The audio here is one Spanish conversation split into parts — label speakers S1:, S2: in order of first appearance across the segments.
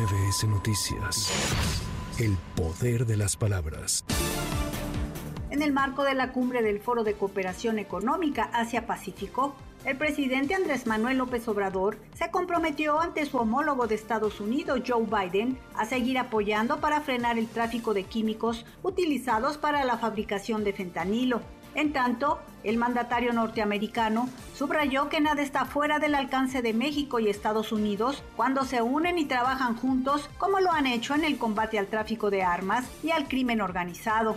S1: MBS Noticias. El poder de las palabras.
S2: En el marco de la cumbre del Foro de Cooperación Económica Asia-Pacífico, el presidente Andrés Manuel López Obrador se comprometió ante su homólogo de Estados Unidos, Joe Biden, a seguir apoyando para frenar el tráfico de químicos utilizados para la fabricación de fentanilo. En tanto, el mandatario norteamericano subrayó que nada está fuera del alcance de México y Estados Unidos cuando se unen y trabajan juntos como lo han hecho en el combate al tráfico de armas y al crimen organizado.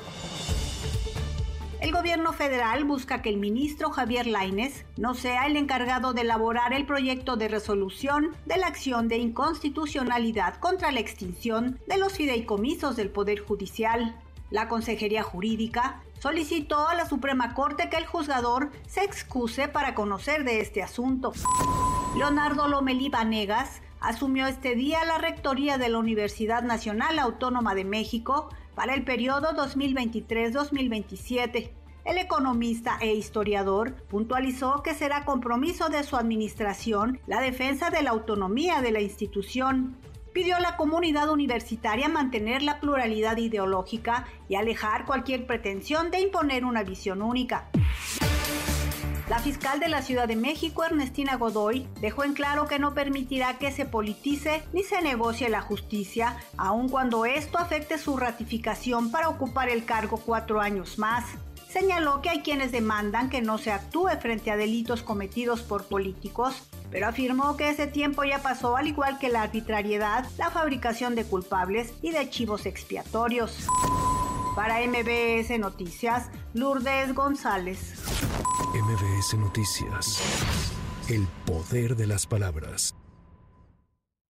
S2: El gobierno federal busca que el ministro Javier Laines no sea el encargado de elaborar el proyecto de resolución de la acción de inconstitucionalidad contra la extinción de los fideicomisos del Poder Judicial. La Consejería Jurídica solicitó a la Suprema Corte que el juzgador se excuse para conocer de este asunto. Leonardo Lomelí Vanegas asumió este día la rectoría de la Universidad Nacional Autónoma de México para el periodo 2023-2027. El economista e historiador puntualizó que será compromiso de su administración la defensa de la autonomía de la institución. Pidió a la comunidad universitaria mantener la pluralidad ideológica y alejar cualquier pretensión de imponer una visión única. La fiscal de la Ciudad de México, Ernestina Godoy, dejó en claro que no permitirá que se politice ni se negocie la justicia, aun cuando esto afecte su ratificación para ocupar el cargo cuatro años más. Señaló que hay quienes demandan que no se actúe frente a delitos cometidos por políticos, pero afirmó que ese tiempo ya pasó al igual que la arbitrariedad, la fabricación de culpables y de chivos expiatorios. Para MBS Noticias, Lourdes González.
S1: MBS Noticias. El poder de las palabras.